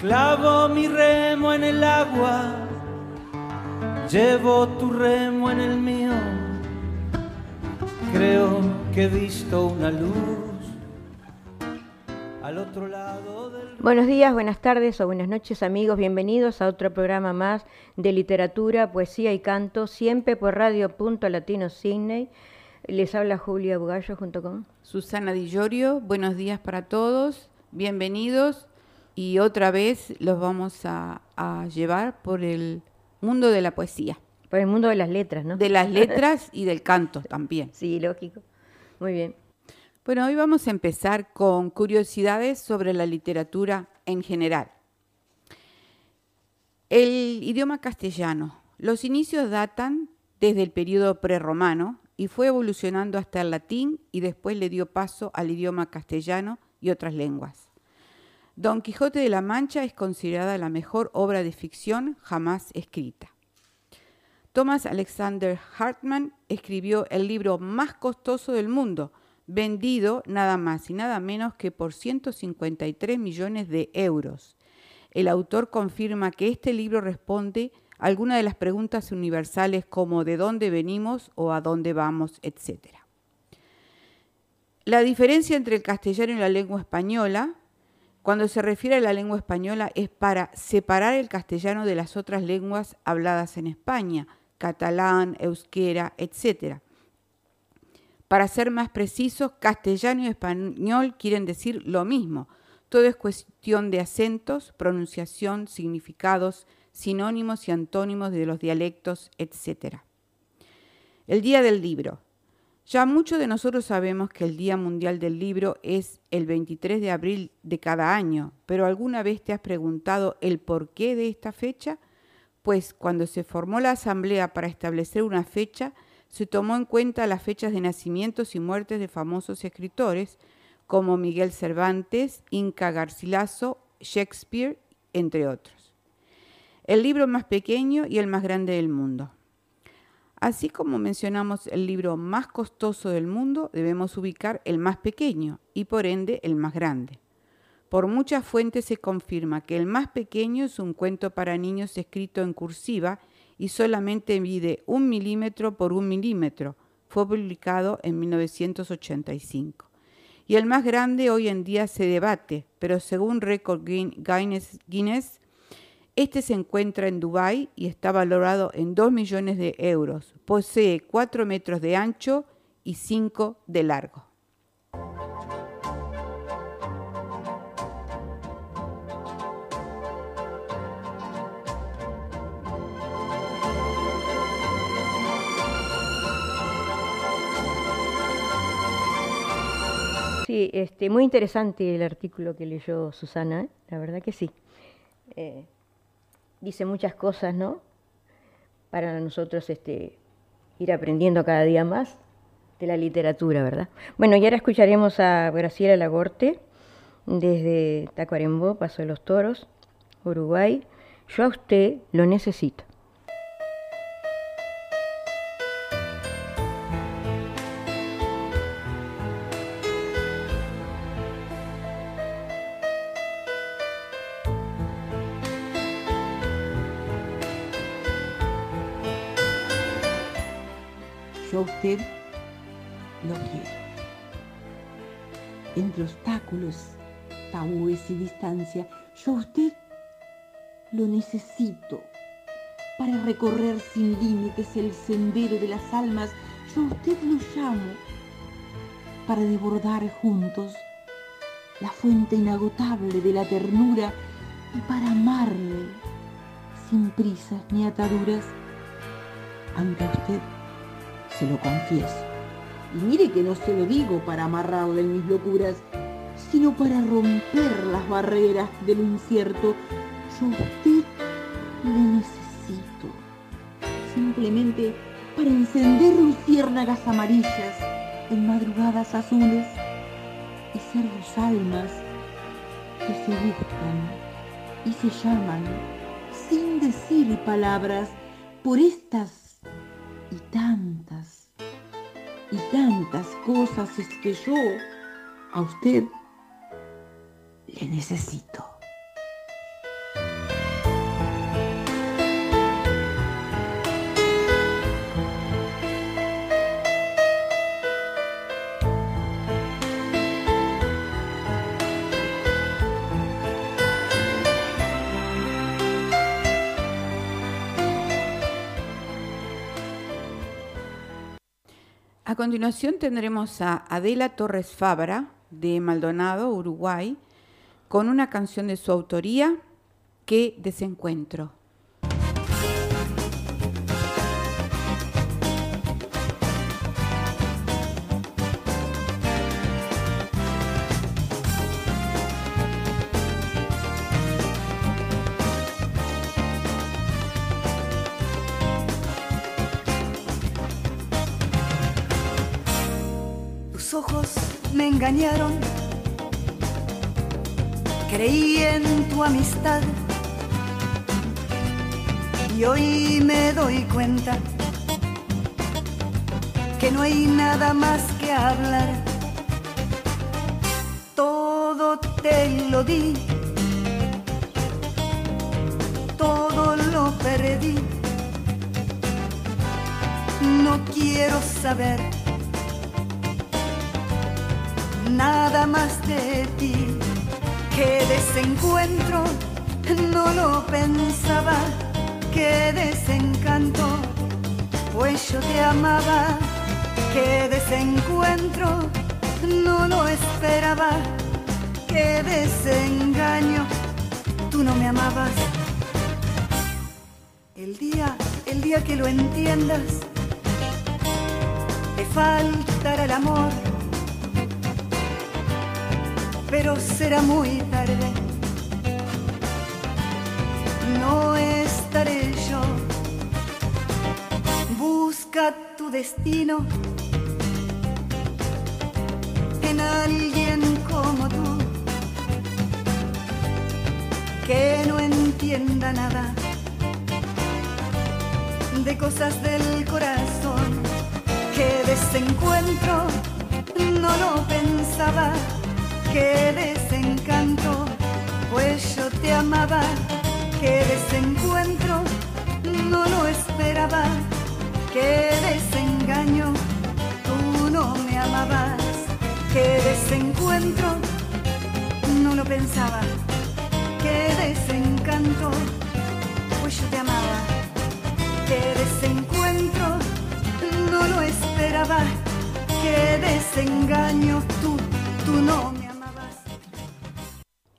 Clavo mi remo en el agua, llevo tu remo en el mío. Creo que he visto una luz al otro lado del... Buenos días, buenas tardes o buenas noches amigos, bienvenidos a otro programa más de literatura, poesía y canto, siempre por Radio Punto Latino Sydney. Les habla Julia Bugallo junto con Susana Di Llorio. Buenos días para todos, bienvenidos y otra vez los vamos a, a llevar por el mundo de la poesía. Por el mundo de las letras, ¿no? De las letras y del canto también. Sí, lógico. Muy bien. Bueno, hoy vamos a empezar con curiosidades sobre la literatura en general. El idioma castellano. Los inicios datan desde el periodo prerromano y fue evolucionando hasta el latín y después le dio paso al idioma castellano y otras lenguas. Don Quijote de la Mancha es considerada la mejor obra de ficción jamás escrita. Thomas Alexander Hartman escribió el libro más costoso del mundo, vendido nada más y nada menos que por 153 millones de euros. El autor confirma que este libro responde a algunas de las preguntas universales como de dónde venimos o a dónde vamos, etc. La diferencia entre el castellano y la lengua española cuando se refiere a la lengua española es para separar el castellano de las otras lenguas habladas en España, catalán, euskera, etc. Para ser más precisos, castellano y español quieren decir lo mismo. Todo es cuestión de acentos, pronunciación, significados, sinónimos y antónimos de los dialectos, etc. El día del libro. Ya muchos de nosotros sabemos que el Día Mundial del Libro es el 23 de abril de cada año, pero ¿alguna vez te has preguntado el porqué de esta fecha? Pues cuando se formó la Asamblea para establecer una fecha, se tomó en cuenta las fechas de nacimientos y muertes de famosos escritores como Miguel Cervantes, Inca Garcilaso, Shakespeare, entre otros. El libro más pequeño y el más grande del mundo. Así como mencionamos el libro más costoso del mundo, debemos ubicar el más pequeño y por ende el más grande. Por muchas fuentes se confirma que el más pequeño es un cuento para niños escrito en cursiva y solamente mide un milímetro por un milímetro. Fue publicado en 1985. Y el más grande hoy en día se debate, pero según Record Guinness, Guinness este se encuentra en Dubái y está valorado en 2 millones de euros. Posee 4 metros de ancho y 5 de largo. Sí, este, muy interesante el artículo que leyó Susana, ¿eh? la verdad que sí. Eh, dice muchas cosas, ¿no? Para nosotros este, ir aprendiendo cada día más de la literatura, ¿verdad? Bueno, y ahora escucharemos a Graciela Lagorte desde Tacuarembó, Paso de los Toros, Uruguay. Yo a usted lo necesito. Yo a usted lo quiero. Entre obstáculos, tabúes y distancia, yo a usted lo necesito para recorrer sin límites el sendero de las almas. Yo a usted lo llamo para desbordar juntos la fuente inagotable de la ternura y para amarle sin prisas ni ataduras. Ante usted se lo confieso. Y mire que no se lo digo para amarrarle en mis locuras, sino para romper las barreras de lo incierto. Yo a usted le necesito. Simplemente para encender luciérnagas amarillas en madrugadas azules y ser dos almas que se buscan y se llaman sin decir palabras por estas y tantas y tantas cosas es que yo a usted le necesito. Continuación tendremos a Adela Torres Fabra, de Maldonado, Uruguay, con una canción de su autoría, Qué desencuentro. Tus ojos me engañaron. Creí en tu amistad. Y hoy me doy cuenta que no hay nada más que hablar. Todo te lo di. Todo lo perdí. No quiero saber nada más de ti. Qué desencuentro, no lo pensaba. Qué desencanto, pues yo te amaba. Qué desencuentro, no lo esperaba. Qué desengaño, tú no me amabas. El día, el día que lo entiendas, te faltará el amor pero será muy tarde. No estaré yo. Busca tu destino en alguien como tú, que no entienda nada de cosas del corazón, que desencuentro no lo pensaba qué desencanto, pues yo te amaba, qué desencuentro, no lo esperaba, qué desengaño, tú no me amabas, qué desencuentro, no lo pensaba, qué desencanto, pues yo te amaba, qué desencuentro, no lo esperaba, qué desengaño, tú, tú no me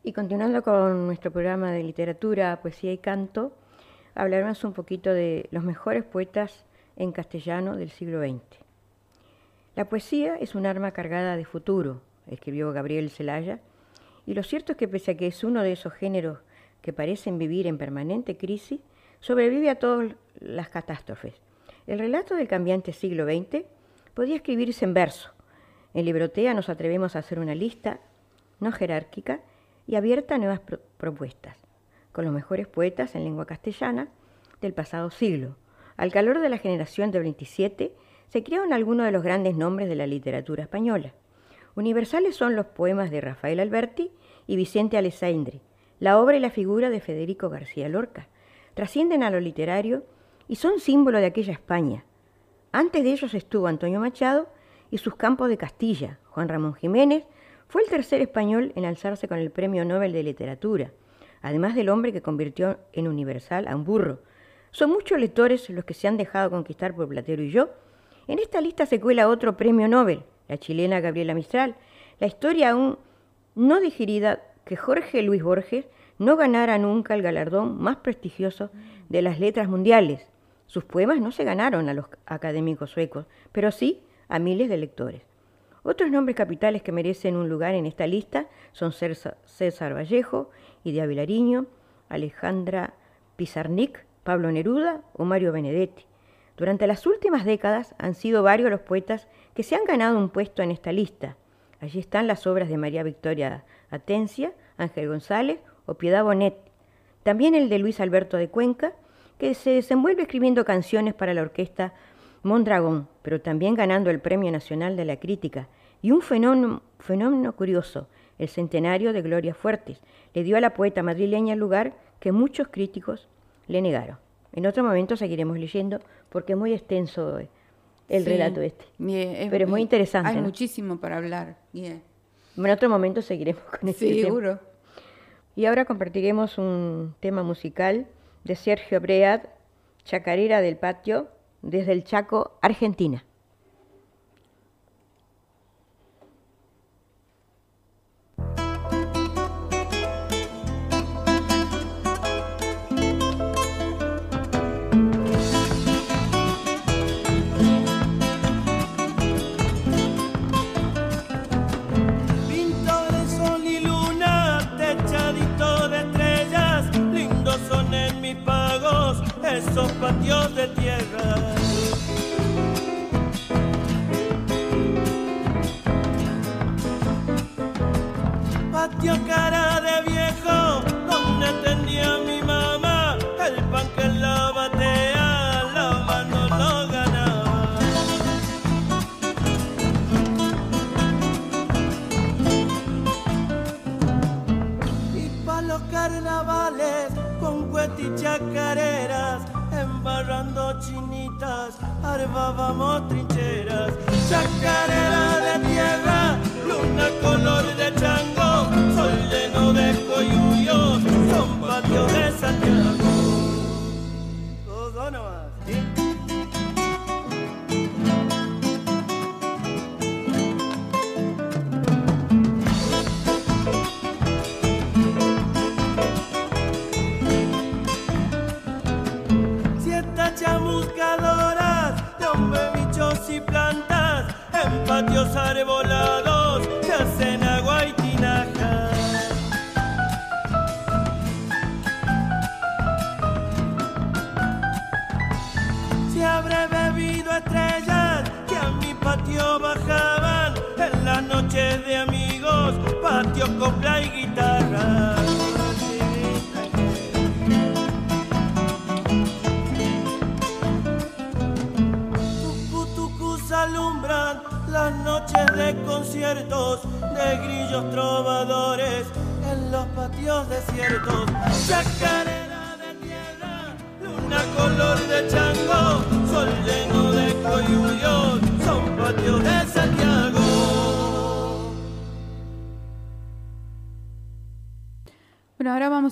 y continuando con nuestro programa de literatura, poesía y canto, hablaremos un poquito de los mejores poetas en castellano del siglo XX. La poesía es un arma cargada de futuro, escribió Gabriel Zelaya, y lo cierto es que pese a que es uno de esos géneros que parecen vivir en permanente crisis, sobrevive a todas las catástrofes. El relato del cambiante siglo XX podía escribirse en verso. En Librotea nos atrevemos a hacer una lista, no jerárquica, y abierta a nuevas propuestas, con los mejores poetas en lengua castellana del pasado siglo. Al calor de la generación de 27 se crearon algunos de los grandes nombres de la literatura española. Universales son los poemas de Rafael Alberti y Vicente Alessandri, la obra y la figura de Federico García Lorca. Trascienden a lo literario y son símbolo de aquella España. Antes de ellos estuvo Antonio Machado y sus campos de Castilla, Juan Ramón Jiménez, fue el tercer español en alzarse con el Premio Nobel de Literatura, además del hombre que convirtió en universal a un burro. Son muchos lectores los que se han dejado conquistar por Platero y yo. En esta lista se cuela otro premio Nobel, la chilena Gabriela Mistral, la historia aún no digerida que Jorge Luis Borges no ganara nunca el galardón más prestigioso de las letras mundiales. Sus poemas no se ganaron a los académicos suecos, pero sí a miles de lectores. Otros nombres capitales que merecen un lugar en esta lista son César Vallejo, Idia Vilariño, Alejandra Pizarnik, Pablo Neruda o Mario Benedetti. Durante las últimas décadas han sido varios los poetas que se han ganado un puesto en esta lista. Allí están las obras de María Victoria Atencia, Ángel González o Piedad Bonet. También el de Luis Alberto de Cuenca, que se desenvuelve escribiendo canciones para la orquesta Mondragón, pero también ganando el Premio Nacional de la Crítica. Y un fenómeno, fenómeno curioso, el centenario de Gloria Fuertes, le dio a la poeta madrileña el lugar que muchos críticos le negaron. En otro momento seguiremos leyendo porque es muy extenso el relato este. pero es muy interesante. Hay muchísimo para hablar. En otro momento seguiremos con este Seguro. Y ahora compartiremos un tema musical de Sergio Breat, Chacarera del Patio, desde el Chaco, Argentina. Esos patios de tierra. Patio cara armábamos trincheras. Chacarera de tierra, luna color de chango, sol lleno de coyuyos, son patios de Santiago.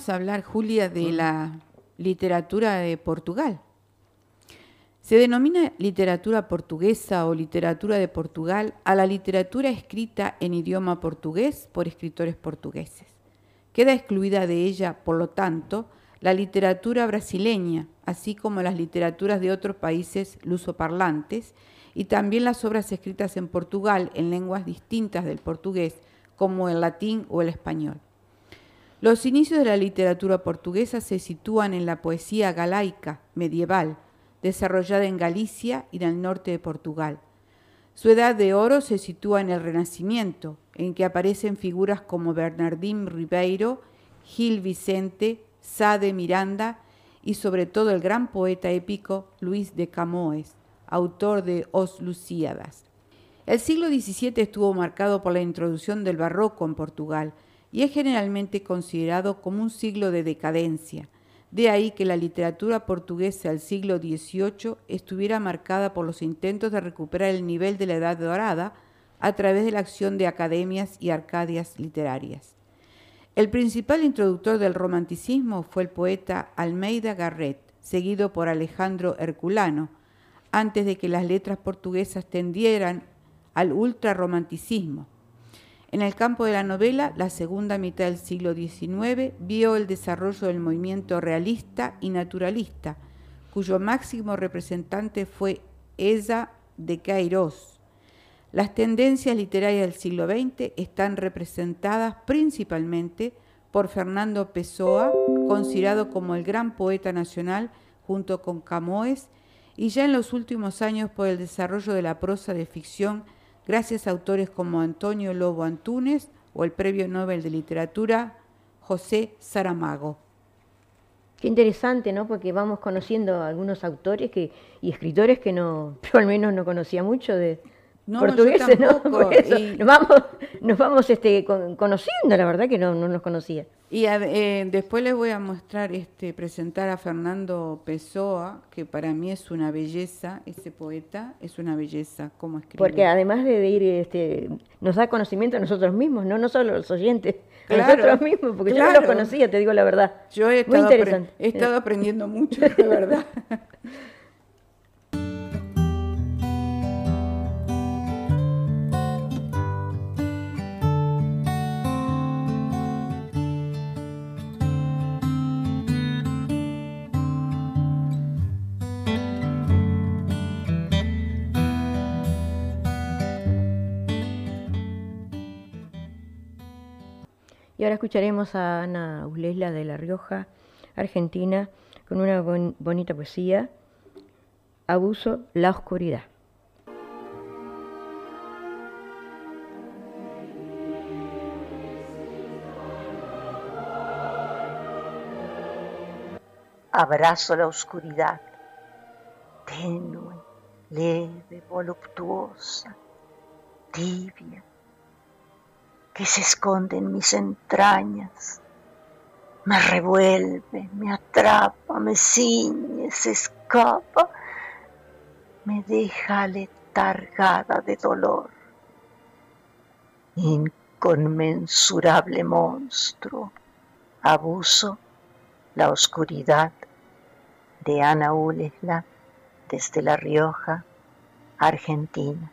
Vamos a hablar, Julia, de la literatura de Portugal. Se denomina literatura portuguesa o literatura de Portugal a la literatura escrita en idioma portugués por escritores portugueses. Queda excluida de ella, por lo tanto, la literatura brasileña, así como las literaturas de otros países lusoparlantes y también las obras escritas en Portugal en lenguas distintas del portugués, como el latín o el español. Los inicios de la literatura portuguesa se sitúan en la poesía galaica medieval, desarrollada en Galicia y en el norte de Portugal. Su edad de oro se sitúa en el Renacimiento, en que aparecen figuras como Bernardín Ribeiro, Gil Vicente, Sá de Miranda y sobre todo el gran poeta épico Luis de Camões, autor de Os Lusíadas. El siglo XVII estuvo marcado por la introducción del barroco en Portugal y es generalmente considerado como un siglo de decadencia. De ahí que la literatura portuguesa del siglo XVIII estuviera marcada por los intentos de recuperar el nivel de la Edad Dorada a través de la acción de academias y arcadias literarias. El principal introductor del romanticismo fue el poeta Almeida Garrett, seguido por Alejandro Herculano, antes de que las letras portuguesas tendieran al ultrarromanticismo. En el campo de la novela, la segunda mitad del siglo XIX vio el desarrollo del movimiento realista y naturalista, cuyo máximo representante fue Eza de Queiroz. Las tendencias literarias del siglo XX están representadas principalmente por Fernando Pessoa, considerado como el gran poeta nacional junto con Camões, y ya en los últimos años por el desarrollo de la prosa de ficción gracias a autores como Antonio Lobo Antunes o el Premio Nobel de Literatura José Saramago. Qué interesante, ¿no? Porque vamos conociendo algunos autores que, y escritores que no, yo al menos no conocía mucho de No, portugueses, ¿no? tampoco, Por eso y- nos vamos, nos vamos este, con- conociendo, la verdad que no, no nos conocía. Y a- eh, después les voy a mostrar, este, presentar a Fernando Pessoa, que para mí es una belleza, ese poeta es una belleza como escribe. Porque además de, ir, este, nos da conocimiento a nosotros mismos, no, no solo a los oyentes, a nosotros mismos, porque yo no los conocía, te digo la verdad. Yo he Muy estado, apre- interesante. he estado aprendiendo mucho, de verdad. Y ahora escucharemos a Ana Ulesla de La Rioja, Argentina, con una bonita poesía, Abuso, la oscuridad. Abrazo la oscuridad, tenue, leve, voluptuosa, tibia, que se esconde en mis entrañas, me revuelve, me atrapa, me ciñe, se escapa, me deja letargada de dolor. Inconmensurable monstruo, abuso la oscuridad de Ana Ulesla desde La Rioja, Argentina.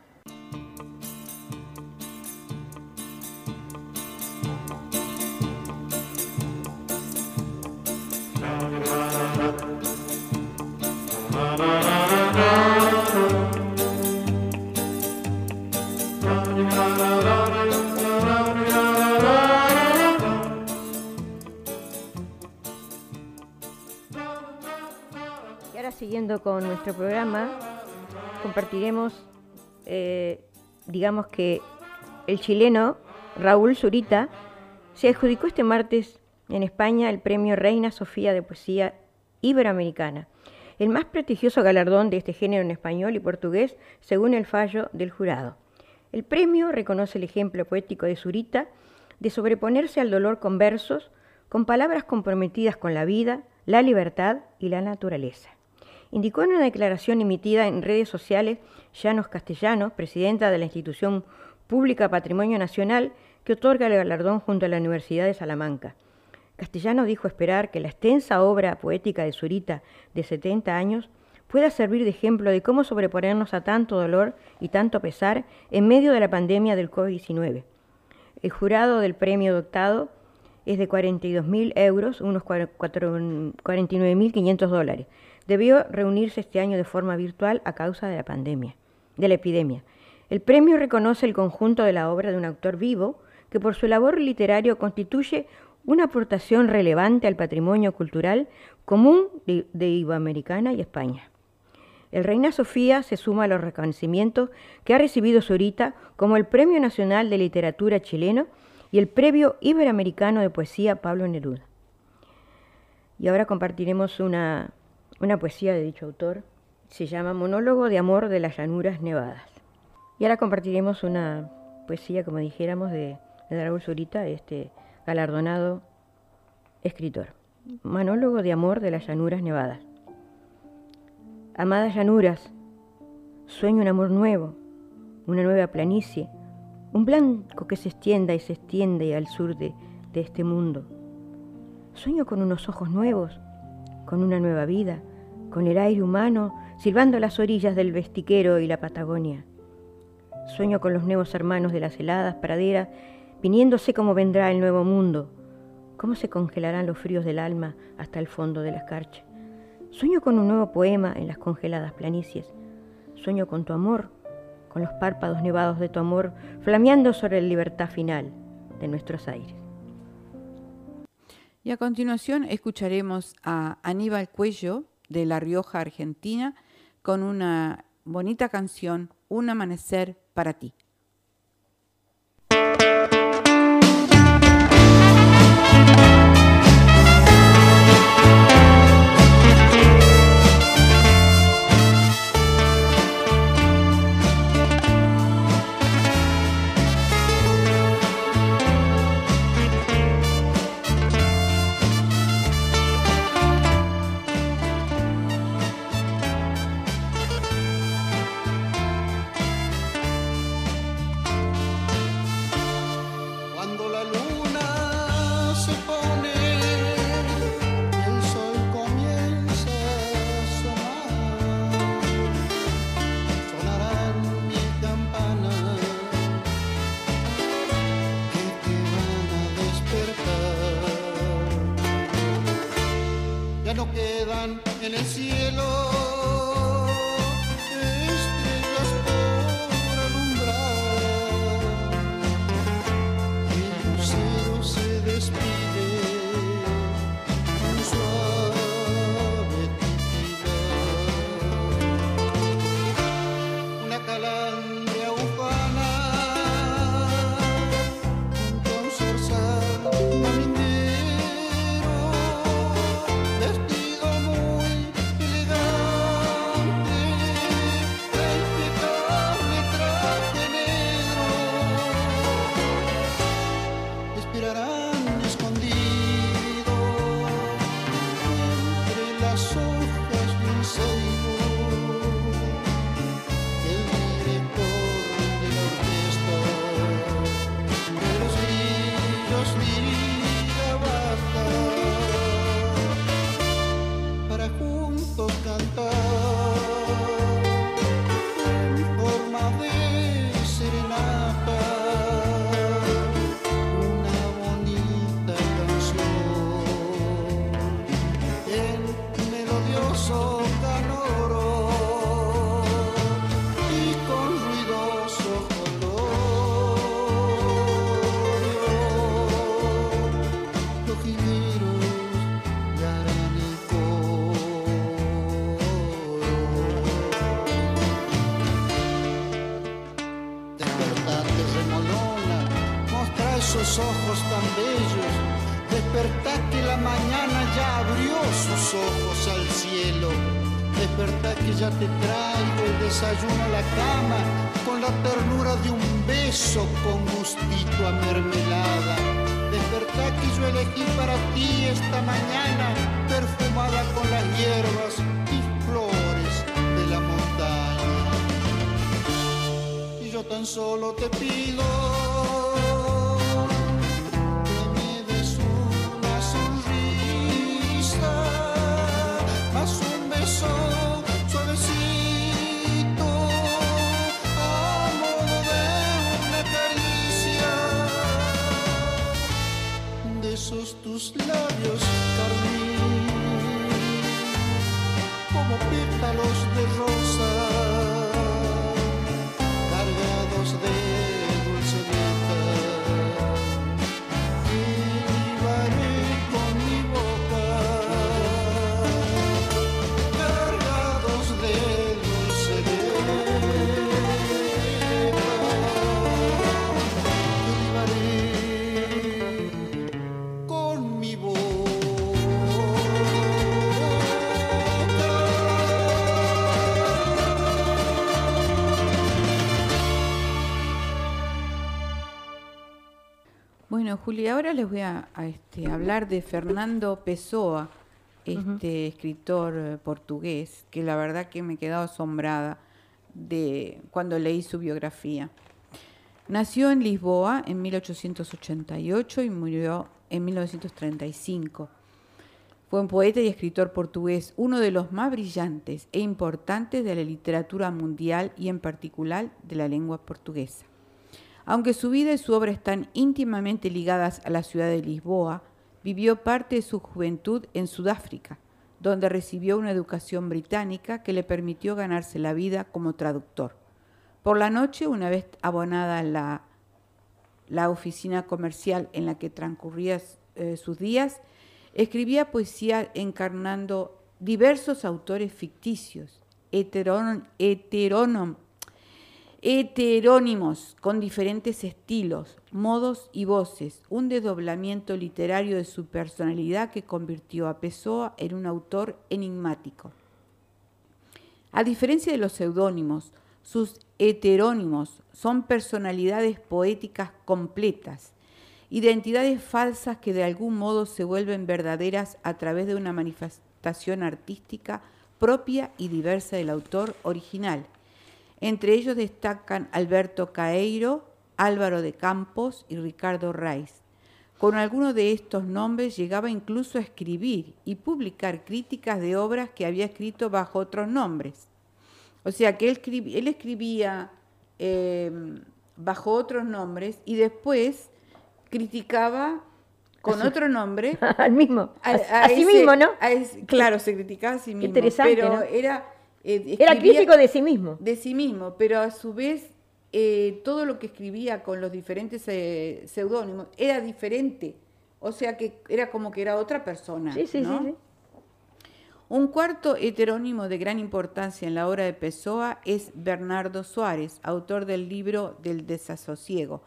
Con nuestro programa, compartiremos, eh, digamos que el chileno Raúl Zurita se adjudicó este martes en España el premio Reina Sofía de Poesía Iberoamericana, el más prestigioso galardón de este género en español y portugués, según el fallo del jurado. El premio reconoce el ejemplo poético de Zurita de sobreponerse al dolor con versos, con palabras comprometidas con la vida, la libertad y la naturaleza indicó en una declaración emitida en redes sociales Llanos Castellanos, presidenta de la institución pública Patrimonio Nacional, que otorga el galardón junto a la Universidad de Salamanca. Castellano dijo esperar que la extensa obra poética de Zurita, de 70 años, pueda servir de ejemplo de cómo sobreponernos a tanto dolor y tanto pesar en medio de la pandemia del COVID-19. El jurado del premio adoptado es de 42.000 euros, unos 49.500 dólares, debió reunirse este año de forma virtual a causa de la pandemia, de la epidemia. El premio reconoce el conjunto de la obra de un autor vivo que por su labor literario constituye una aportación relevante al patrimonio cultural común de, Iberoamericana y España. El Reina Sofía se suma a los reconocimientos que ha recibido Zurita como el Premio Nacional de Literatura chileno y el Premio Iberoamericano de Poesía Pablo Neruda. Y ahora compartiremos una una poesía de dicho autor. Se llama Monólogo de Amor de las Llanuras Nevadas. Y ahora compartiremos una poesía, como dijéramos, de, de Raúl Zurita, este galardonado escritor. Monólogo de Amor de las Llanuras Nevadas. Amadas llanuras, sueño un amor nuevo, una nueva planicie, un blanco que se extienda y se extiende al sur de, de este mundo. Sueño con unos ojos nuevos, con una nueva vida, con el aire humano, silbando las orillas del Vestiquero y la Patagonia. Sueño con los nuevos hermanos de las heladas praderas, viniéndose como vendrá el nuevo mundo, cómo se congelarán los fríos del alma hasta el fondo de la escarcha. Sueño con un nuevo poema en las congeladas planicies. Sueño con tu amor, con los párpados nevados de tu amor, flameando sobre la libertad final de nuestros aires. Y a continuación escucharemos a Aníbal Cuello de La Rioja, Argentina, con una bonita canción, Un amanecer para ti. Juli, ahora les voy a, a, este, hablar de Fernando Pessoa, este escritor eh, portugués, que la verdad que me he quedado asombrada de cuando leí su biografía. Nació en Lisboa en 1888 y murió en 1935. Fue un poeta y escritor portugués, uno de los más brillantes e importantes de la literatura mundial y en particular de la lengua portuguesa. Aunque su vida y su obra están íntimamente ligadas a la ciudad de Lisboa, vivió parte de su juventud en Sudáfrica, donde recibió una educación británica que le permitió ganarse la vida como traductor. Por la noche, una vez abonada la, la oficina comercial en la que transcurría eh, sus días, escribía poesía encarnando diversos autores ficticios, heterónomos, heterónimos con diferentes estilos, modos y voces, un desdoblamiento literario de su personalidad que convirtió a Pessoa en un autor enigmático. A diferencia de los seudónimos, sus heterónimos son personalidades poéticas completas, identidades falsas que de algún modo se vuelven verdaderas a través de una manifestación artística propia y diversa del autor original. Entre ellos destacan Alberto Caeiro, Álvaro de Campos y Ricardo Reis. Con alguno de estos nombres llegaba incluso a escribir y publicar críticas de obras que había escrito bajo otros nombres. O sea que él, escribía, él escribía eh, bajo otros nombres y después criticaba con otro nombre. Al mismo. A, a, a sí mismo, ¿no? Ese, claro, se criticaba a sí mismo. Interesante. Pero ¿no? era. Eh, era crítico de sí mismo. De sí mismo, pero a su vez eh, todo lo que escribía con los diferentes eh, seudónimos era diferente. O sea que era como que era otra persona. Sí, sí, ¿no? sí, sí. Un cuarto heterónimo de gran importancia en la obra de Pessoa es Bernardo Suárez, autor del libro del desasosiego,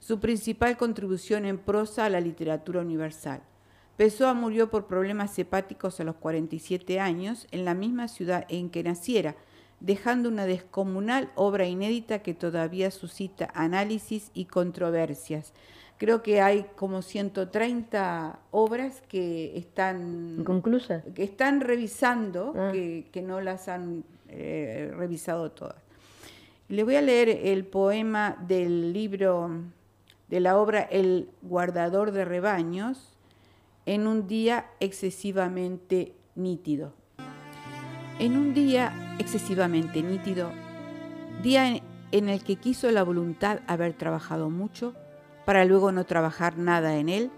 su principal contribución en prosa a la literatura universal. Pessoa murió por problemas hepáticos a los 47 años en la misma ciudad en que naciera, dejando una descomunal obra inédita que todavía suscita análisis y controversias. Creo que hay como 130 obras que están que están revisando, ah. que, que, no las han eh, revisado todas. Le voy a leer el poema del libro de la obra El guardador de rebaños en un día excesivamente nítido. En un día excesivamente nítido, día en, el que quiso la voluntad haber trabajado mucho, para luego no trabajar nada en él,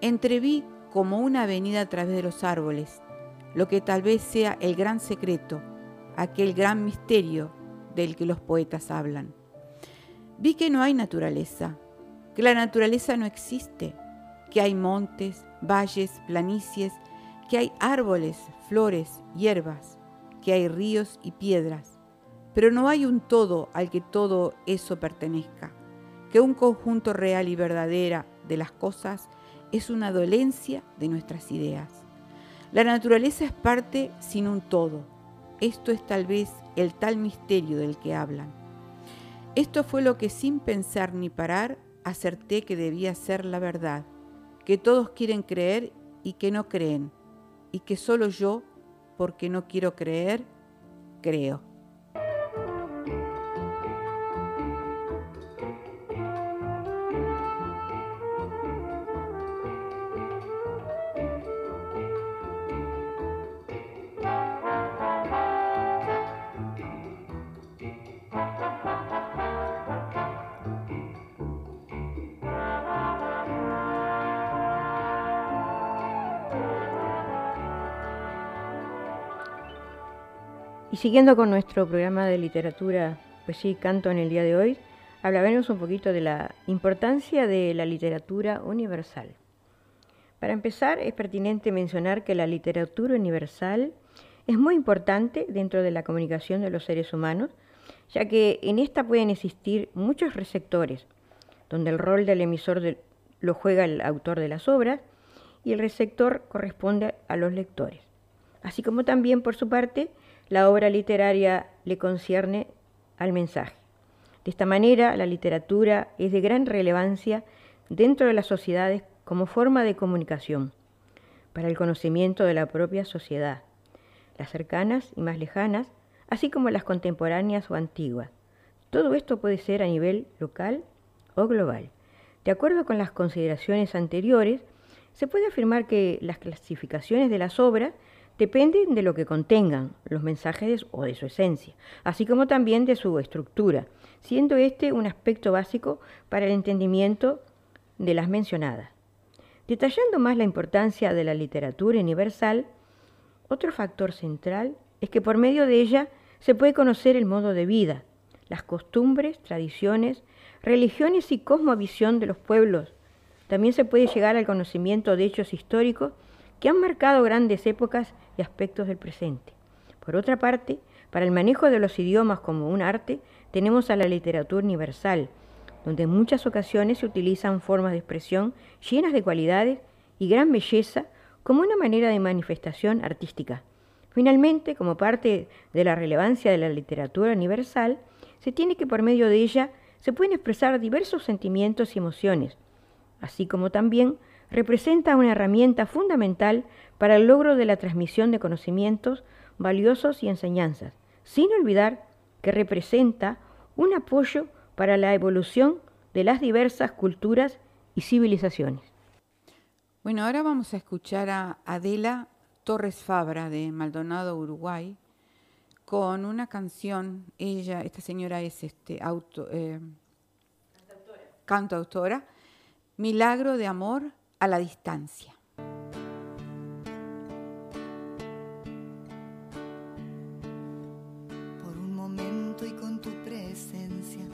entreví como una avenida a través de los árboles, lo que tal vez sea el gran secreto, aquel gran misterio del que los poetas hablan. Vi que no hay naturaleza, que la naturaleza no existe, que hay montes, valles, planicies, que hay árboles, flores, hierbas, que hay ríos y piedras, pero no hay un todo al que todo eso pertenezca que un conjunto real y verdadera de las cosas es una dolencia de nuestras ideas. La naturaleza es parte sin un todo. Esto es tal vez el tal misterio del que hablan. Esto fue lo que sin pensar ni parar acerté que debía ser la verdad, que todos quieren creer y que no creen, y que solo yo, porque no quiero creer, creo. Siguiendo con nuestro programa de literatura, pues sí, canto en el día de hoy, hablaremos un poquito de la importancia de la literatura universal. Para empezar, es pertinente mencionar que la literatura universal es muy importante dentro de la comunicación de los seres humanos, ya que en esta pueden existir muchos receptores, donde el rol del emisor lo juega el autor de las obras y el receptor corresponde a los lectores. Así como también, por su parte, la obra literaria le concierne al mensaje. De esta manera, la literatura es de gran relevancia dentro de las sociedades como forma de comunicación, para el conocimiento de la propia sociedad, las cercanas y más lejanas, así como las contemporáneas o antiguas. Todo esto puede ser a nivel local o global. De acuerdo con las consideraciones anteriores, se puede afirmar que las clasificaciones de las obras dependen de lo que contengan los mensajes o de su esencia, así como también de su estructura, siendo este un aspecto básico para el entendimiento de las mencionadas. Detallando más la importancia de la literatura universal, otro factor central es que por medio de ella se puede conocer el modo de vida, las costumbres, tradiciones, religiones y cosmovisión de los pueblos. También se puede llegar al conocimiento de hechos históricos que han marcado grandes épocas y aspectos del presente. Por otra parte, para el manejo de los idiomas como un arte, tenemos a la literatura universal, donde en muchas ocasiones se utilizan formas de expresión llenas de cualidades y gran belleza como una manera de manifestación artística. Finalmente, como parte de la relevancia de la literatura universal, se tiene que por medio de ella se pueden expresar diversos sentimientos y emociones, así como también representa una herramienta fundamental para el logro de la transmisión de conocimientos valiosos y enseñanzas, sin olvidar que representa un apoyo para la evolución de las diversas culturas y civilizaciones. Bueno, ahora vamos a escuchar a Adela Torres Fabra de Maldonado, Uruguay, con una canción. Ella, esta señora es este auto, eh, cantautora, Milagro de Amor a la distancia. Por un momento y con tu presencia,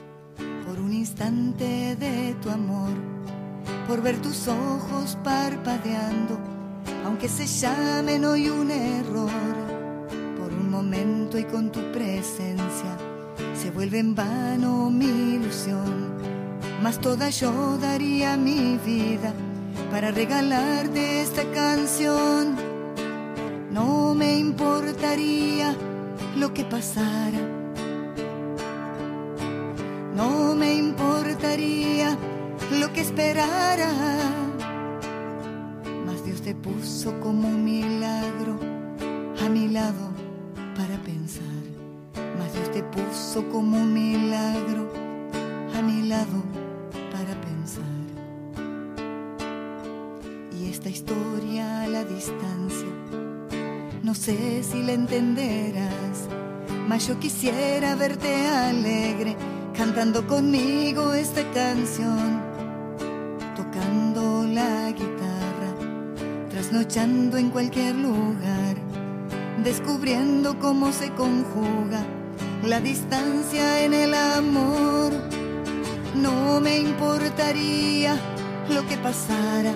por un instante de tu amor, por ver tus ojos parpadeando, aunque se llamen hoy un error. Por un momento y con tu presencia, se vuelve en vano mi ilusión, mas toda yo daría mi vida para regalarte esta canción. No me importaría lo que pasara. No me importaría lo que esperara. Mas Dios te puso como un milagro a mi lado para pensar. Mas Dios te puso como un milagro a mi lado sé si la entenderás, mas yo quisiera verte alegre, cantando conmigo esta canción, tocando la guitarra, trasnochando en cualquier lugar, descubriendo cómo se conjuga la distancia en el amor. No me importaría lo que pasara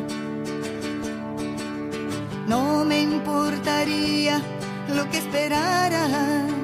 no me importaría lo que esperara.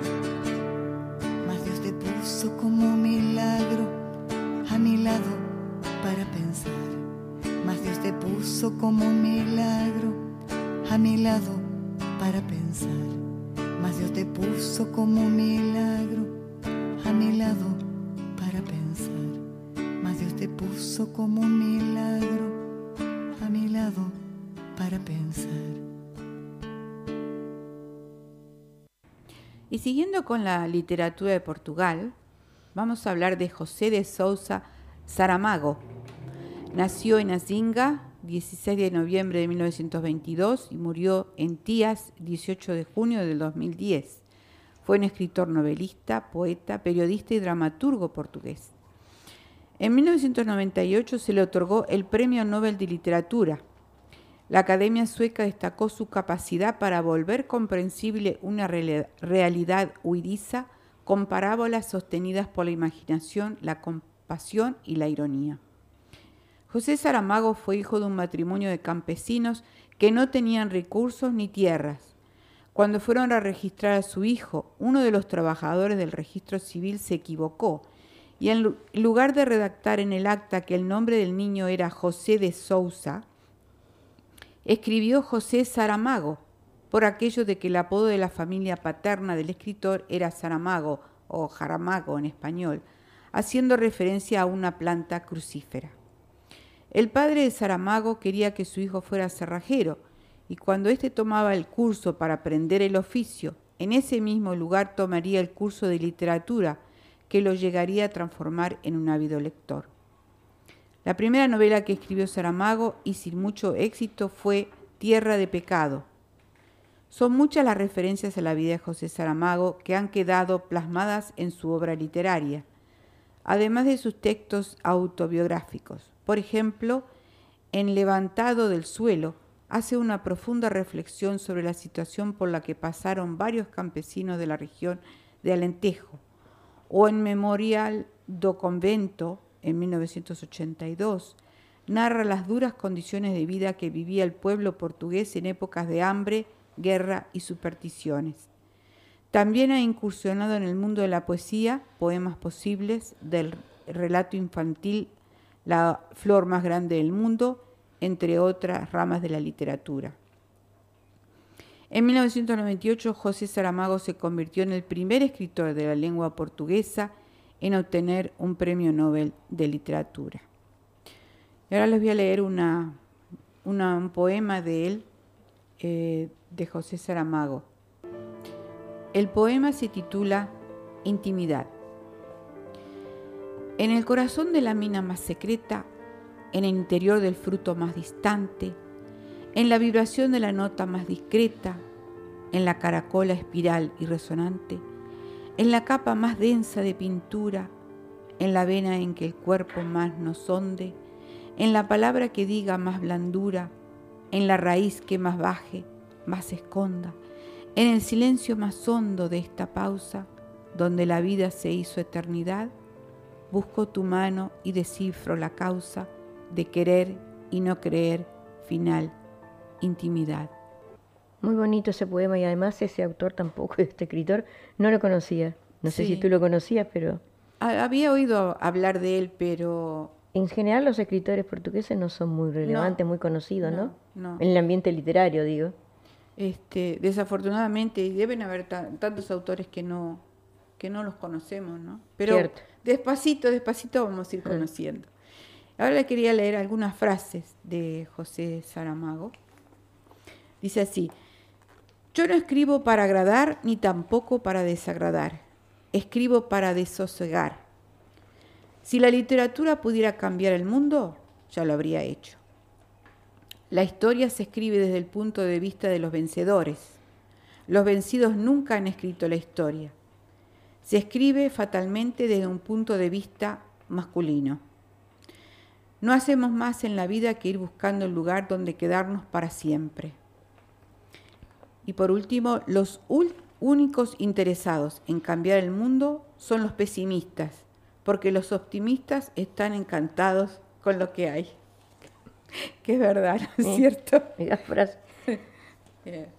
Y siguiendo con la literatura de Portugal, vamos a hablar de José de Sousa Saramago. Nació en Azinga 16 de noviembre de 1922 y murió en Tías 18 de junio del 2010. Fue un escritor novelista, poeta, periodista y dramaturgo portugués. En 1998 se le otorgó el Premio Nobel de Literatura. La Academia Sueca destacó su capacidad para volver comprensible una realidad huidiza con parábolas sostenidas por la imaginación, la compasión y la ironía. José Saramago fue hijo de un matrimonio de campesinos que no tenían recursos ni tierras. Cuando fueron a registrar a su hijo, uno de los trabajadores del registro civil se equivocó y en lugar de redactar en el acta que el nombre del niño era José de Sousa, escribió José Saramago, por aquello de que el apodo de la familia paterna del escritor era Saramago o Jaramago en español, haciendo referencia a una planta crucífera. El padre de Saramago quería que su hijo fuera cerrajero, y cuando éste tomaba el curso para aprender el oficio, en ese mismo lugar tomaría el curso de literatura, que lo llegaría a transformar en un ávido lector. La primera novela que escribió Saramago, y sin mucho éxito, fue Tierra de Pecado. Son muchas las referencias a la vida de José Saramago que han quedado plasmadas en su obra literaria, además de sus textos autobiográficos. Por ejemplo, en Levantado del Suelo hace una profunda reflexión sobre la situación por la que pasaron varios campesinos de la región de Alentejo, o en Memorial do Convento, en 1982, narra las duras condiciones de vida que vivía el pueblo portugués en épocas de hambre, guerra y supersticiones. También ha incursionado en el mundo de la poesía, poemas posibles, del relato infantil la flor más grande del mundo, entre otras ramas de la literatura. En 1998, José Saramago se convirtió en el primer escritor de la lengua portuguesa en obtener un premio Nobel de literatura. Y ahora les voy a leer un poema de él, eh, de José Saramago. El poema se titula Intimidad. En el corazón de la mina más secreta, en el interior del fruto más distante, en la vibración de la nota más discreta, en la caracola espiral y resonante, en la capa más densa de pintura, en la vena en que el cuerpo más nos honde, en la palabra que diga más blandura, en la raíz que más baje, más esconda, en el silencio más hondo de esta pausa, donde la vida se hizo eternidad, busco tu mano y descifro la causa de querer y no creer, final, intimidad. Muy bonito ese poema y además ese autor tampoco, este escritor, no lo conocía. No sé si tú lo conocías, pero... Había oído hablar de él, pero... En general los escritores portugueses no son muy relevantes, muy conocidos, ¿no? ¿no? En el ambiente literario, digo. Este, desafortunadamente, deben haber tantos autores que no, que no los conocemos, ¿no? Pero despacito, despacito vamos a ir conociendo. Ahora le quería leer algunas frases de José Saramago. Dice así, yo no escribo para agradar ni tampoco para desagradar, escribo para desosegar. Si la literatura pudiera cambiar el mundo, ya lo habría hecho. La historia se escribe desde el punto de vista de los vencedores. Los vencidos nunca han escrito la historia se escribe fatalmente desde un punto de vista masculino. No hacemos más en la vida que ir buscando el lugar donde quedarnos para siempre. Y por último, los únicos interesados en cambiar el mundo son los pesimistas, porque los optimistas están encantados con lo que hay. que es verdad, ¿no es cierto? frase.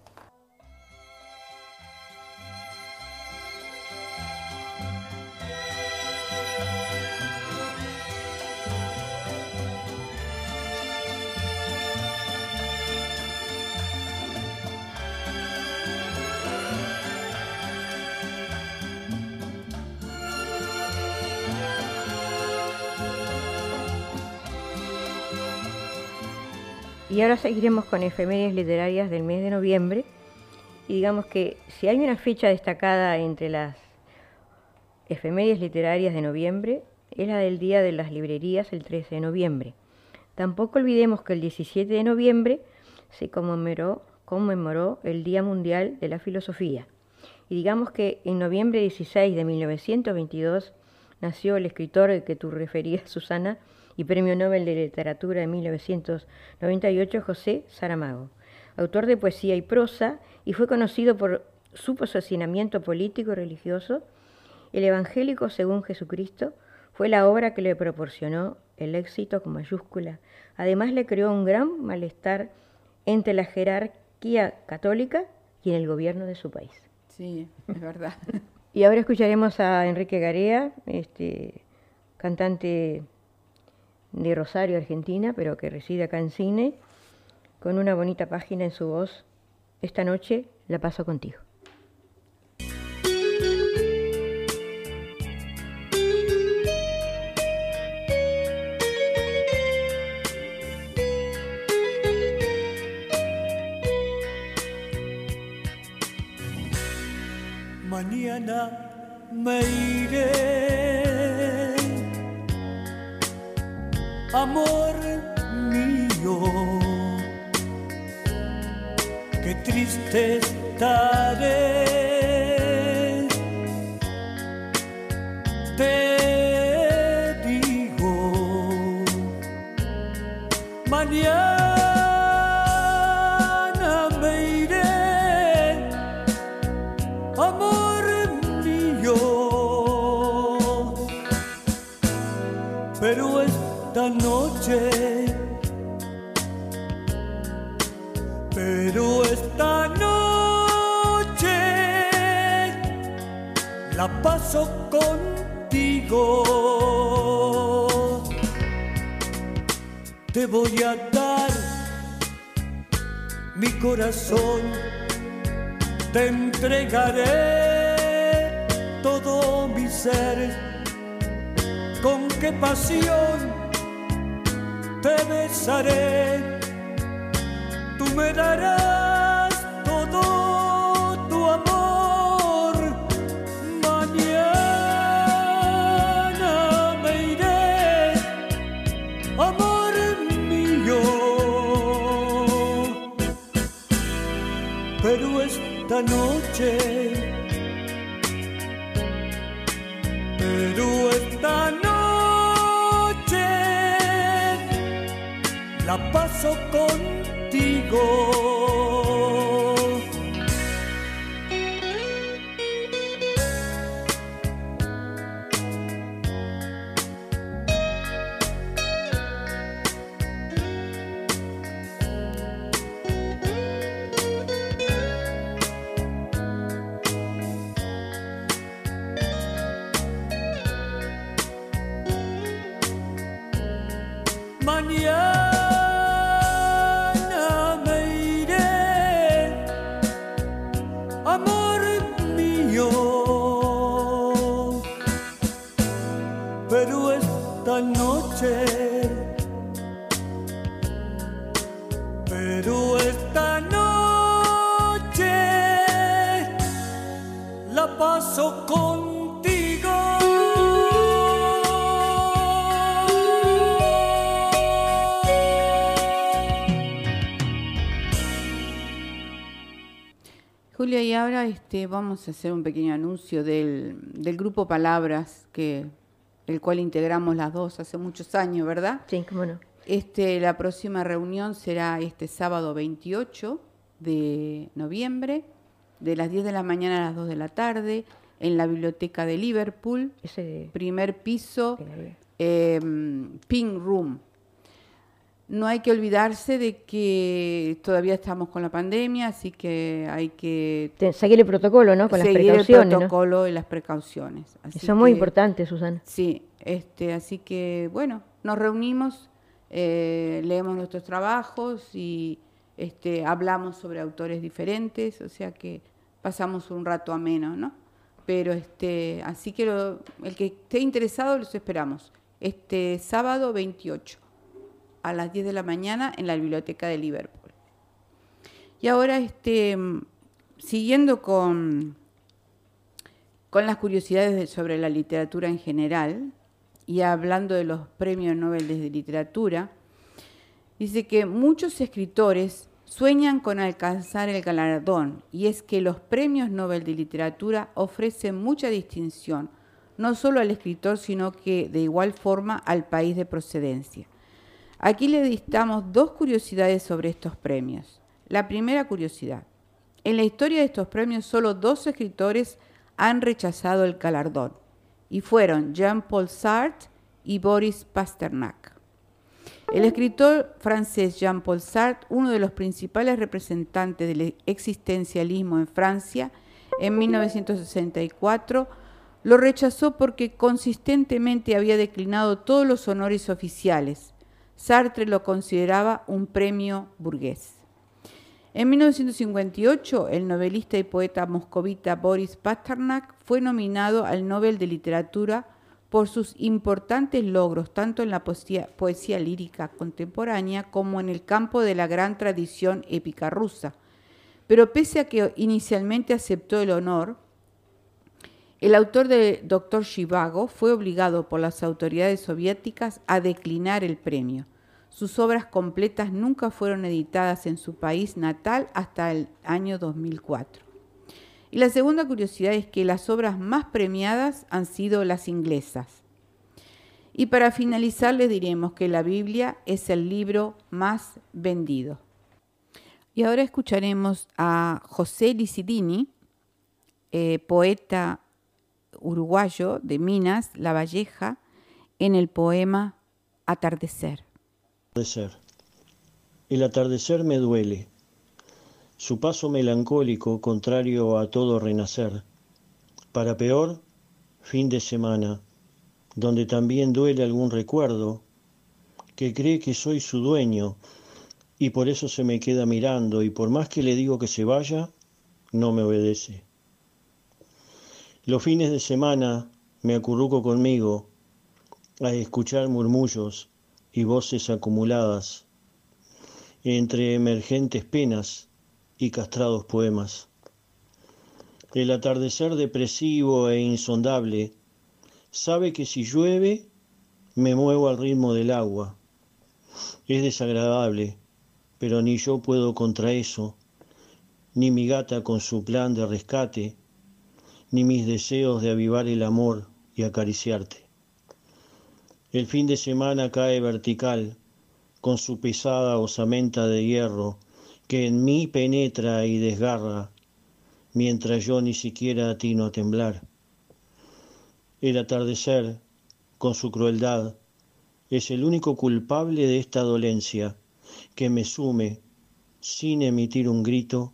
Y ahora seguiremos con efemérides literarias del mes de noviembre. Y digamos que si hay una fecha destacada entre las efemérides literarias de noviembre, es la del Día de las Librerías el 13 de noviembre. Tampoco olvidemos que el 17 de noviembre se conmemoró, conmemoró el Día Mundial de la Filosofía. Y digamos que en noviembre 16 de 1922 nació el escritor al que tú referías, Susana, y Premio Nobel de Literatura de 1998, José Saramago, autor de poesía y prosa, y fue conocido por su posicionamiento político y religioso. El Evangélico según Jesucristo fue la obra que le proporcionó el éxito con mayúscula. Además le creó un gran malestar entre la jerarquía católica y en el gobierno de su país. Sí, es verdad. y ahora escucharemos a Enrique Garea, este, cantante de Rosario, Argentina, pero que reside acá en Cine, con una bonita página en su voz. Esta noche la paso contigo. Mañana me iré, amor mío, qué triste estaré. Te digo, mañana contigo. Te voy a dar mi corazón te entregaré todo mi ser. Con qué pasión te besaré. Tú me darás noche, pero esta noche la paso contigo. Pero esta noche, pero esta noche la paso contigo. Julia, y ahora este, vamos a hacer un pequeño anuncio del, del grupo Palabras, que el cual integramos las dos hace muchos años, ¿verdad? Sí, cómo no. Este, la próxima reunión será este sábado 28 de noviembre, de las 10 de la mañana a las 2 de la tarde, en la biblioteca de Liverpool, Ese primer piso, eh, Pink Room. No hay que olvidarse de que todavía estamos con la pandemia, así que hay que seguir el protocolo, ¿no? Con las seguir el precauciones, ¿no? protocolo y las precauciones. Así Eso es muy que- importante, Susana. Sí, este, así que bueno, nos reunimos, eh, leemos nuestros trabajos y este, hablamos sobre autores diferentes, o sea que pasamos un rato ameno, ¿no? Pero este, así que lo- el que esté interesado los esperamos. Este sábado 28. A las 10 de la mañana en la biblioteca de Liverpool. Y ahora, este, siguiendo con, con las curiosidades sobre la literatura en general y hablando de los premios Nobel de literatura, dice que muchos escritores sueñan con alcanzar el galardón y es que los premios Nobel de literatura ofrecen mucha distinción, no solo al escritor, sino que de igual forma al país de procedencia. Aquí le dictamos dos curiosidades sobre estos premios. La primera curiosidad. En la historia de estos premios solo dos escritores han rechazado el galardón y fueron Jean-Paul Sartre y Boris Pasternak. El escritor francés Jean-Paul Sartre, uno de los principales representantes del existencialismo en Francia, en 1964, lo rechazó porque consistentemente había declinado todos los honores oficiales. Sartre lo consideraba un premio burgués. En 1958, el novelista y poeta moscovita Boris Pasternak fue nominado al Nobel de Literatura por sus importantes logros tanto en la poesía, lírica contemporánea como en el campo de la gran tradición épica rusa. Pero pese a que inicialmente aceptó el honor, el autor de Doctor Shivago fue obligado por las autoridades soviéticas a declinar el premio. Sus obras completas nunca fueron editadas en su país natal hasta el año 2004. Y la segunda curiosidad es que las obras más premiadas han sido las inglesas. Y para finalizar les diremos que la Biblia es el libro más vendido. Y ahora escucharemos a José Licidini, eh, poeta uruguayo de Minas, La Valleja, en el poema Atardecer. El atardecer me duele, su paso melancólico contrario a todo renacer. Para peor, fin de semana, donde también duele algún recuerdo, que cree que soy su dueño y por eso se me queda mirando y por más que le digo que se vaya, no me obedece. Los fines de semana me acurruco conmigo a escuchar murmullos y voces acumuladas entre emergentes penas y castrados poemas. El atardecer depresivo e insondable sabe que si llueve me muevo al ritmo del agua. Es desagradable, pero ni yo puedo contra eso, ni mi gata con su plan de rescate, ni mis deseos de avivar el amor y acariciarte. El fin de semana cae vertical, con su pesada osamenta de hierro, que en mí penetra y desgarra, mientras yo ni siquiera atino a temblar. El atardecer, con su crueldad, es el único culpable de esta dolencia que me sume, sin emitir un grito,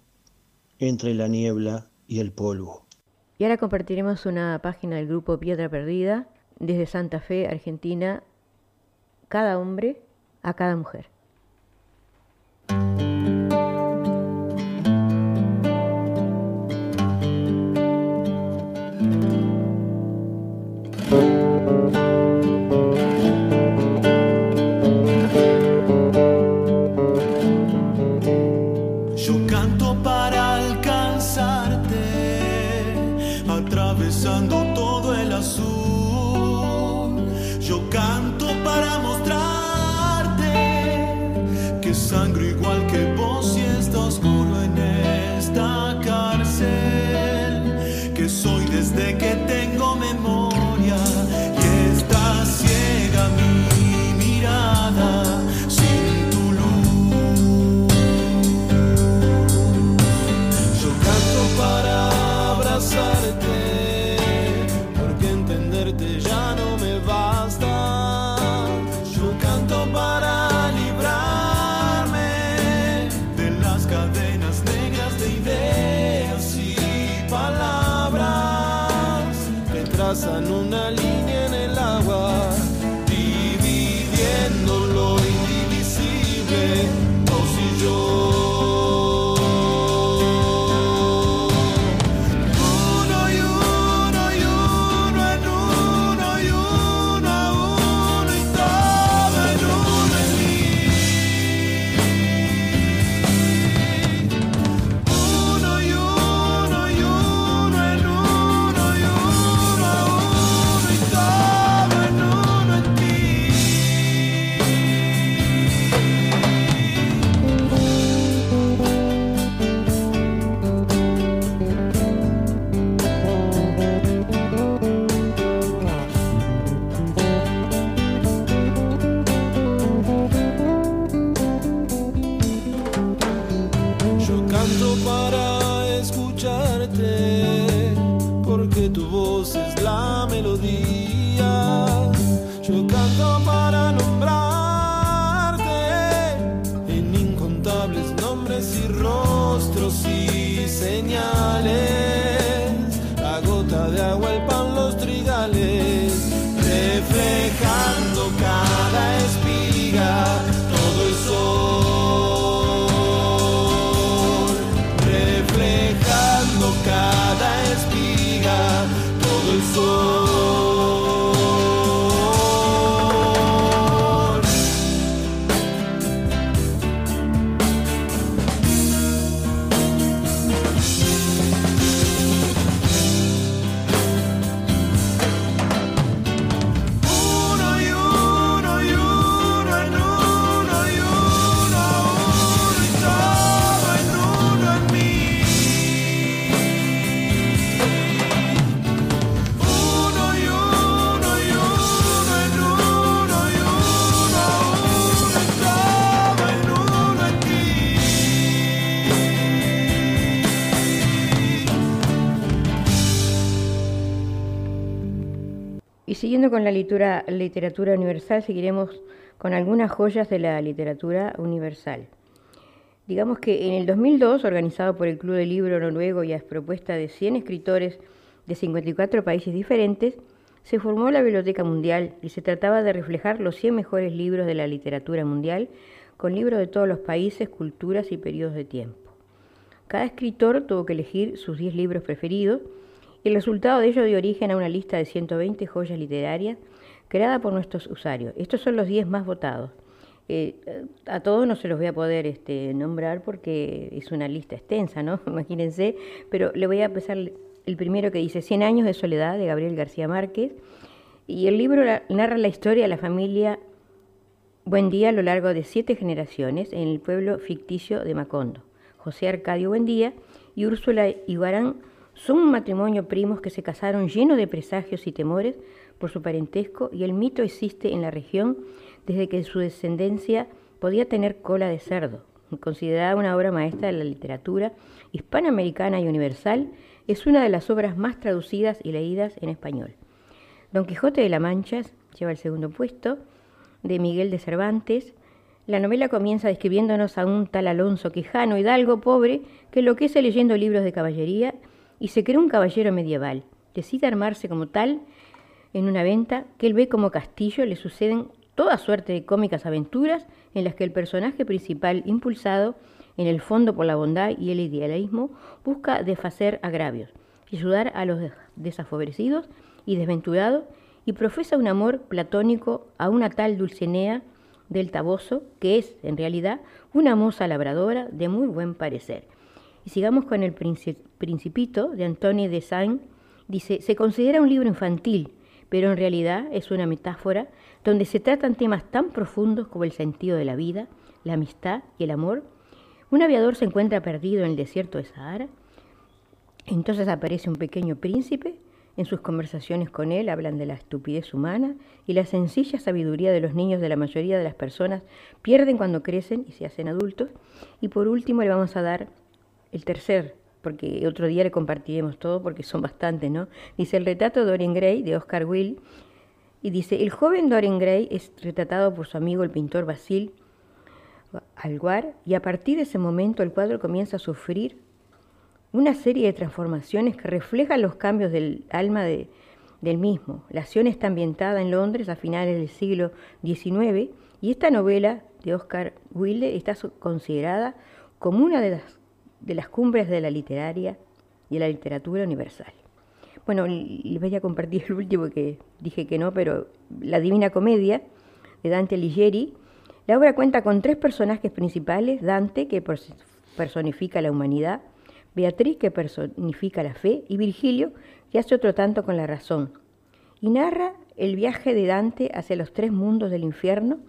entre la niebla y el polvo. Y ahora compartiremos una página del grupo Piedra Perdida desde Santa Fe, Argentina, cada hombre a cada mujer. trazan una línea en Con la literatura, universal, seguiremos con algunas joyas de la literatura universal. Digamos que en el 2002, organizado por el Club de Libro Noruego y a propuesta de 100 escritores de 54 países diferentes, se formó la Biblioteca Mundial y se trataba de reflejar los 100 mejores libros de la literatura mundial con libros de todos los países, culturas y periodos de tiempo. Cada escritor tuvo que elegir sus 10 libros preferidos el resultado de ello dio origen a una lista de 120 joyas literarias creada por nuestros usuarios. Estos son los 10 más votados. Eh, a todos no se los voy a poder este, nombrar porque es una lista extensa, ¿no? Imagínense, pero le voy a empezar el primero que dice 100 años de soledad de Gabriel García Márquez. Y el libro narra la historia de la familia Buendía a lo largo de siete generaciones en el pueblo ficticio de Macondo. José Arcadio Buendía y Úrsula Iguarán son un matrimonio primos que se casaron lleno de presagios y temores por su parentesco y el mito existe en la región desde que su descendencia podía tener cola de cerdo. Considerada una obra maestra de la literatura hispanoamericana y universal, es una de las obras más traducidas y leídas en español. Don Quijote de la Mancha lleva el segundo puesto, de Miguel de Cervantes. La novela comienza describiéndonos a un tal Alonso Quijano, hidalgo pobre, que enloquece leyendo libros de caballería y se cree un caballero medieval. Decide armarse como tal en una venta que él ve como castillo, le suceden toda suerte de cómicas aventuras en las que el personaje principal, impulsado en el fondo por la bondad y el idealismo, busca desfacer agravios y ayudar a los desafavorecidos y desventurados y profesa un amor platónico a una tal Dulcinea del Taboso, que es, en realidad, una moza labradora de muy buen parecer. Y sigamos con el Principito de Antonio de Saint. Dice, se considera un libro infantil, pero en realidad es una metáfora donde se tratan temas tan profundos como el sentido de la vida, la amistad y el amor. Un aviador se encuentra perdido en el desierto de Sahara. Entonces aparece un pequeño príncipe. En sus conversaciones con él hablan de la estupidez humana y la sencilla sabiduría de los niños de la mayoría de las personas pierden cuando crecen y se hacen adultos. Y por último le vamos a dar el tercer, porque otro día le compartiremos todo porque son bastantes, ¿no? Dice el retrato de Dorian Gray de Oscar Wilde y dice, el joven Dorian Gray es retratado por su amigo el pintor Basil Alguar y a partir de ese momento el cuadro comienza a sufrir una serie de transformaciones que reflejan los cambios del alma de, del mismo. La acción está ambientada en Londres a finales del siglo XIX y esta novela de Oscar Wilde está considerada como una de las de las cumbres de la literaria y de la literatura universal. Bueno, les voy a compartir el último que dije que no, pero La Divina Comedia de Dante Alighieri. La obra cuenta con tres personajes principales, Dante, que personifica la humanidad, Beatriz, que personifica la fe, y Virgilio, que hace otro tanto con la razón. Y narra el viaje de Dante hacia los tres mundos del infierno,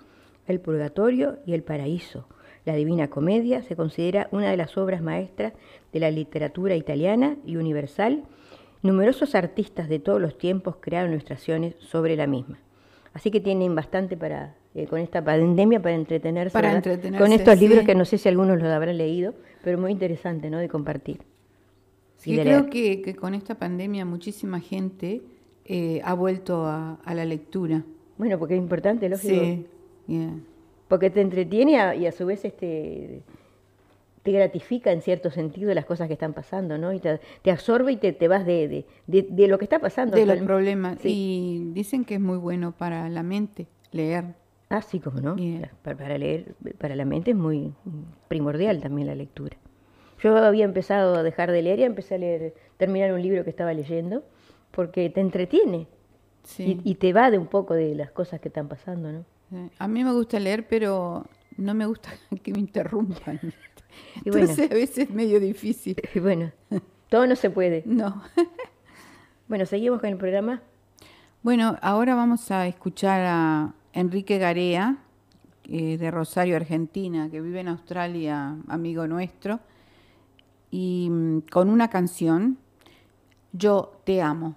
el purgatorio y el paraíso, la Divina Comedia se considera una de las obras maestras de la literatura italiana y universal. Numerosos artistas de todos los tiempos crearon ilustraciones sobre la misma. Así que tienen bastante para eh, con esta pandemia para entretenerse, para entretenerse con estos libros que no sé si algunos los habrán leído, pero muy interesante, ¿no? De compartir. Sí, creo que, con esta pandemia muchísima gente eh, ha vuelto a, la lectura. Bueno, porque es importante, lógico. Sí, porque te entretiene y a, su vez este, te gratifica en cierto sentido las cosas que están pasando, ¿no? Y te, absorbe y te, te vas de, de, lo que está pasando. De los problemas. Y dicen que es muy bueno para la mente leer. Ah, sí, como no. Para, leer, para la mente es muy primordial también la lectura. Yo había empezado a dejar de leer y empecé a leer, terminar un libro que estaba leyendo, porque te entretiene y, y te va de un poco de las cosas que están pasando, ¿no? A mí me gusta leer, pero no me gusta que me interrumpan. Entonces a veces es medio difícil. Y bueno, todo no se puede. No. bueno, seguimos con el programa. Bueno, ahora vamos a escuchar a Enrique Garea, eh, de Rosario, Argentina, que vive en Australia, amigo nuestro, y mm, con una canción, Yo te amo.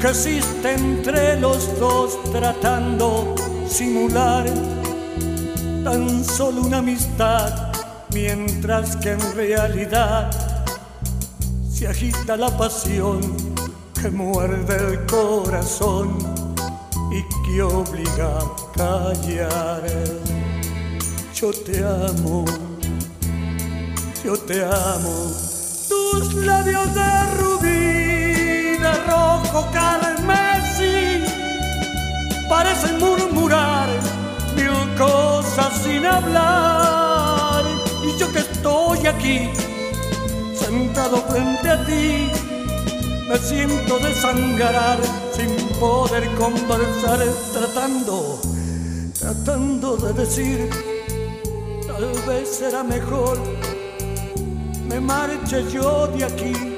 que existe entre los dos tratando simular tan solo una amistad, mientras que en realidad se agita la pasión que muerde el corazón y que obliga a callar. Yo te amo, yo te amo, tus labios de rubí, rojo carmesí, parecen murmurar mil cosas sin hablar. Y yo que estoy aquí, sentado frente a ti, me siento desangrar sin poder conversar, tratando, tratando de decir, tal vez será mejor me marche yo de aquí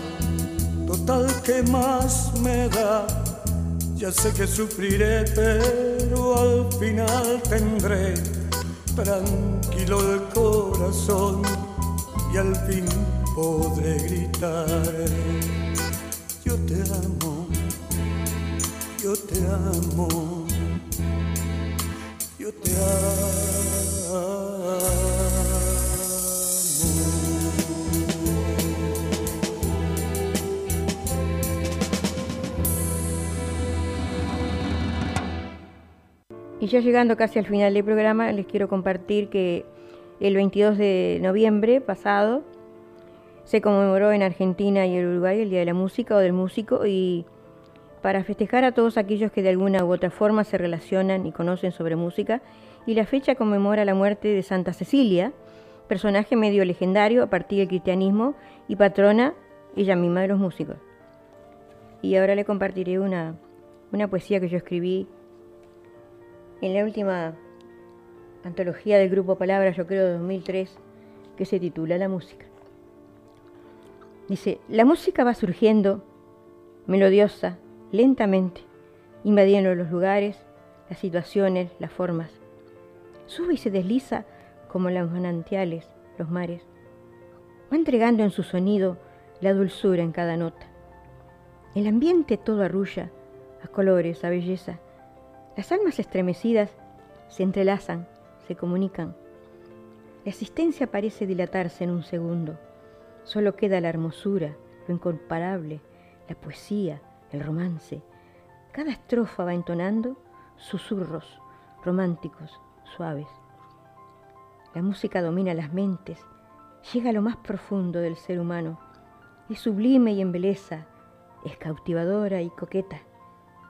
total que más me da. Ya sé que sufriré, pero al final tendré tranquilo el corazón y al fin podré gritar. Yo te amo, yo te amo, yo te Y ya llegando casi al final del programa, les quiero compartir que el 22 de noviembre pasado se conmemoró en Argentina y en Uruguay el Día de la Música o del Músico y para festejar a todos aquellos que de alguna u otra forma se relacionan y conocen sobre música y la fecha conmemora la muerte de Santa Cecilia, personaje medio legendario a partir del cristianismo y patrona ella misma de los músicos. Y ahora le compartiré una, una poesía que yo escribí en la última antología del grupo Palabras, yo creo de 2003, que se titula La música. Dice, la música va surgiendo, melodiosa, lentamente, invadiendo los lugares, las situaciones, las formas. Sube y se desliza como los manantiales, los mares. Va entregando en su sonido la dulzura en cada nota. El ambiente todo arrulla, a colores, a belleza. Las almas estremecidas se entrelazan, se comunican. La existencia parece dilatarse en un segundo. Solo queda la hermosura, lo incomparable, la poesía, el romance. Cada estrofa va entonando susurros románticos, suaves. La música domina las mentes, llega a lo más profundo del ser humano. Es sublime y en belleza, es cautivadora y coqueta.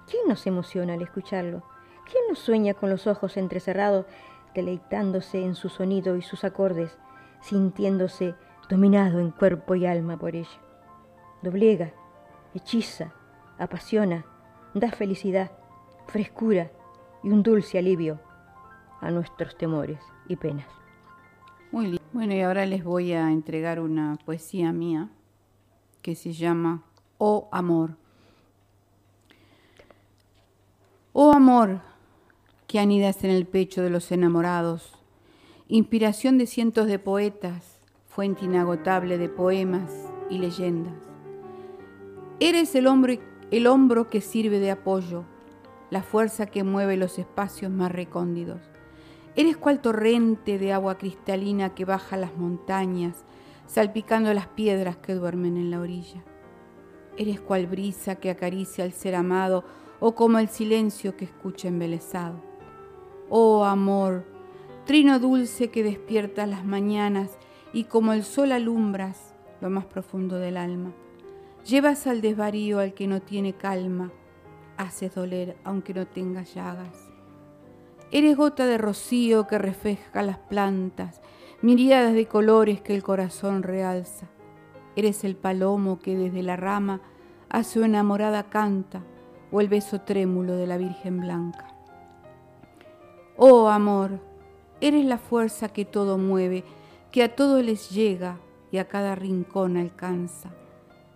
¿Quién nos emociona al escucharlo? ¿Quién nos sueña con los ojos entrecerrados, deleitándose en su sonido y sus acordes, sintiéndose dominado en cuerpo y alma por ella? Doblega, hechiza, apasiona, da felicidad, frescura y un dulce alivio a nuestros temores y penas. Muy. Bueno, y ahora les voy a entregar una poesía mía que se llama Oh Amor. Oh amor, que anidas en el pecho de los enamorados, inspiración de cientos de poetas, fuente inagotable de poemas y leyendas. Eres el hombro, el hombro que sirve de apoyo, la fuerza que mueve los espacios más recóndidos. Eres cual torrente de agua cristalina que baja las montañas, salpicando las piedras que duermen en la orilla. Eres cual brisa que acaricia al ser amado o como el silencio que escucha embelesado. Oh amor, trino dulce que despierta las mañanas y como el sol alumbras lo más profundo del alma. Llevas al desvarío al que no tiene calma, haces doler aunque no tenga llagas. Eres gota de rocío que refleja las plantas, miriadas de colores que el corazón realza. Eres el palomo que desde la rama a su enamorada canta, o el beso trémulo de la Virgen Blanca. Oh amor, eres la fuerza que todo mueve, que a todo les llega y a cada rincón alcanza.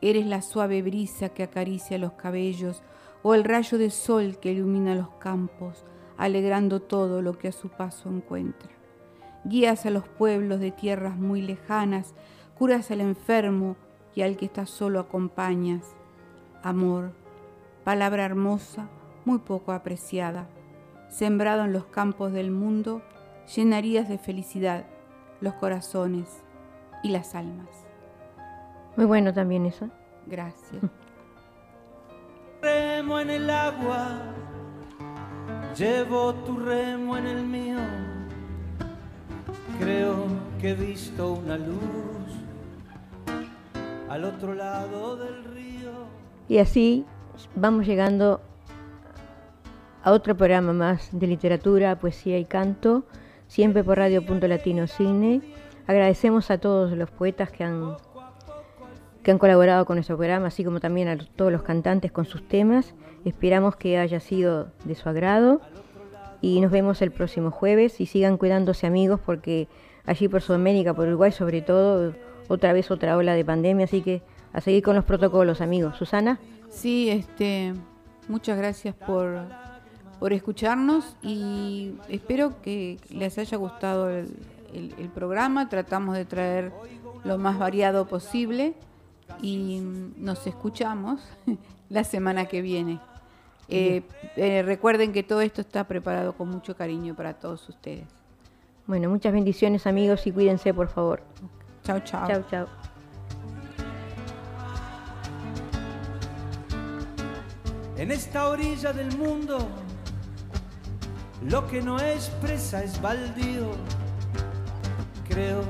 Eres la suave brisa que acaricia los cabellos, o el rayo de sol que ilumina los campos, alegrando todo lo que a su paso encuentra. Guías a los pueblos de tierras muy lejanas, curas al enfermo y al que está solo acompañas. Amor, palabra hermosa, muy poco apreciada, sembrado en los campos del mundo, llenarías de felicidad los corazones y las almas. Muy bueno también eso. Gracias. Remo en el agua Llevo tu remo en el mío, creo que he visto una luz al otro lado del río. Y así vamos llegando a otro programa más de literatura, poesía y canto, siempre por Radio Punto Latino Cine. Agradecemos a todos los poetas que han, que han colaborado con nuestro programa, así como también a todos los cantantes con sus temas. Esperamos que haya sido de su agrado y nos vemos el próximo jueves y sigan cuidándose amigos porque allí por Sudamérica, por Uruguay sobre todo, otra vez otra ola de pandemia, así que a seguir con los protocolos amigos. Susana. Sí, este, muchas gracias por, por escucharnos y espero que les haya gustado el, el programa. Tratamos de traer lo más variado posible y nos escuchamos la semana que viene. Eh, eh, recuerden que todo esto está preparado con mucho cariño para todos ustedes. Bueno, muchas bendiciones amigos y cuídense por favor. Chao, chao. Chao, chao. En esta orilla del mundo, lo que no expresa es baldío. Creo